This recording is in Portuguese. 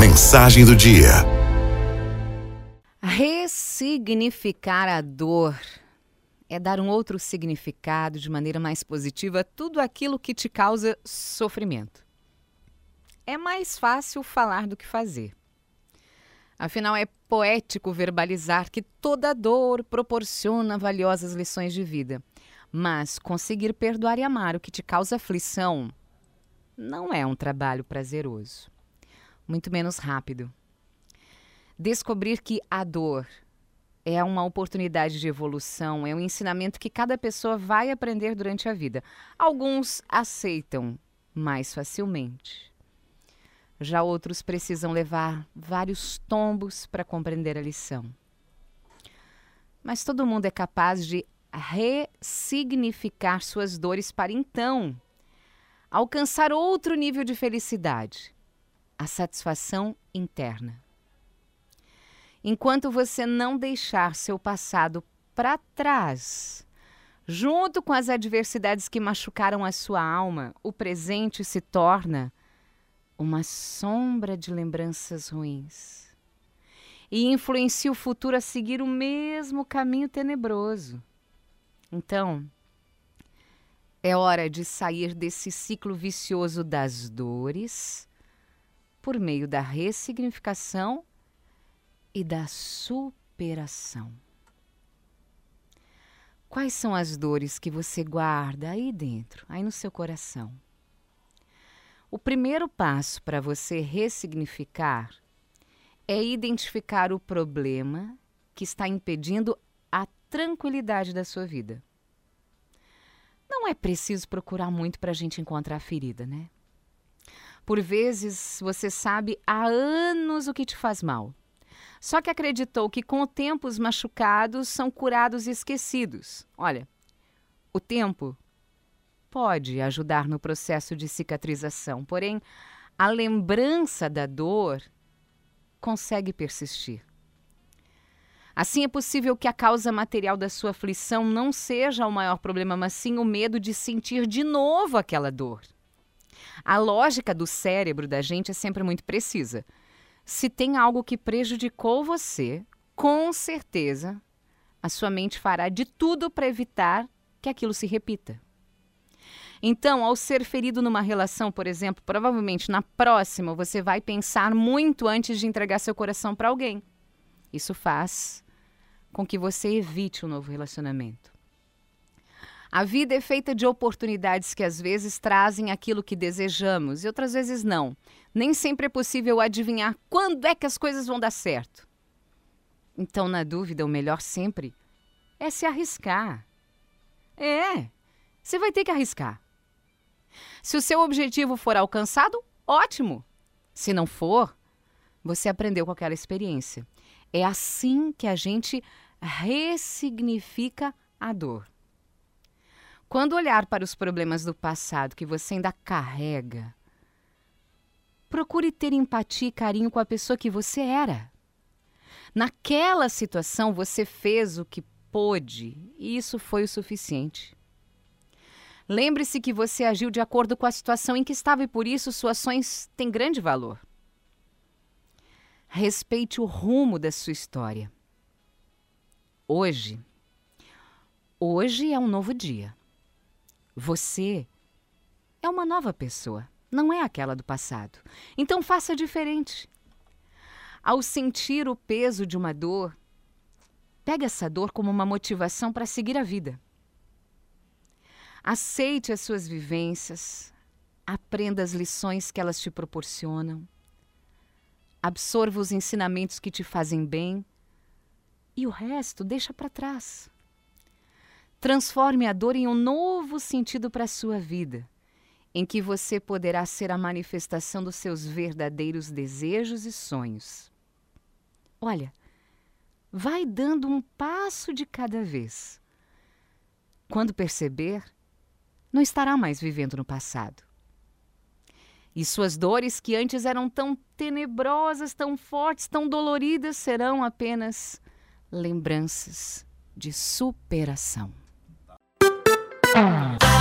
Mensagem do dia. Ressignificar a dor é dar um outro significado de maneira mais positiva a tudo aquilo que te causa sofrimento. É mais fácil falar do que fazer. Afinal, é poético verbalizar que toda dor proporciona valiosas lições de vida. Mas conseguir perdoar e amar o que te causa aflição não é um trabalho prazeroso, muito menos rápido. Descobrir que a dor é uma oportunidade de evolução, é um ensinamento que cada pessoa vai aprender durante a vida. Alguns aceitam mais facilmente. Já outros precisam levar vários tombos para compreender a lição. Mas todo mundo é capaz de ressignificar suas dores para então alcançar outro nível de felicidade, a satisfação interna. Enquanto você não deixar seu passado para trás, junto com as adversidades que machucaram a sua alma, o presente se torna uma sombra de lembranças ruins e influencia o futuro a seguir o mesmo caminho tenebroso. Então, é hora de sair desse ciclo vicioso das dores por meio da ressignificação e da superação. Quais são as dores que você guarda aí dentro, aí no seu coração? O primeiro passo para você ressignificar é identificar o problema que está impedindo a tranquilidade da sua vida. Não é preciso procurar muito para a gente encontrar a ferida, né? Por vezes você sabe há anos o que te faz mal. Só que acreditou que com o tempo os machucados são curados e esquecidos. Olha, o tempo pode ajudar no processo de cicatrização, porém, a lembrança da dor consegue persistir. Assim, é possível que a causa material da sua aflição não seja o maior problema, mas sim o medo de sentir de novo aquela dor. A lógica do cérebro da gente é sempre muito precisa. Se tem algo que prejudicou você, com certeza a sua mente fará de tudo para evitar que aquilo se repita. Então, ao ser ferido numa relação, por exemplo, provavelmente na próxima você vai pensar muito antes de entregar seu coração para alguém. Isso faz com que você evite um novo relacionamento. A vida é feita de oportunidades que às vezes trazem aquilo que desejamos e outras vezes não. Nem sempre é possível adivinhar quando é que as coisas vão dar certo. Então, na dúvida, o melhor sempre é se arriscar. É, você vai ter que arriscar. Se o seu objetivo for alcançado, ótimo. Se não for, você aprendeu com aquela experiência. É assim que a gente ressignifica a dor. Quando olhar para os problemas do passado que você ainda carrega, procure ter empatia e carinho com a pessoa que você era. Naquela situação, você fez o que pôde e isso foi o suficiente. Lembre-se que você agiu de acordo com a situação em que estava e por isso suas ações têm grande valor. Respeite o rumo da sua história. Hoje, hoje é um novo dia. Você é uma nova pessoa, não é aquela do passado. Então faça diferente. Ao sentir o peso de uma dor, pegue essa dor como uma motivação para seguir a vida. Aceite as suas vivências, aprenda as lições que elas te proporcionam, absorva os ensinamentos que te fazem bem e o resto deixa para trás. Transforme a dor em um novo sentido para a sua vida, em que você poderá ser a manifestação dos seus verdadeiros desejos e sonhos. Olha, vai dando um passo de cada vez. Quando perceber, não estará mais vivendo no passado. E suas dores, que antes eram tão tenebrosas, tão fortes, tão doloridas, serão apenas lembranças de superação. Oh.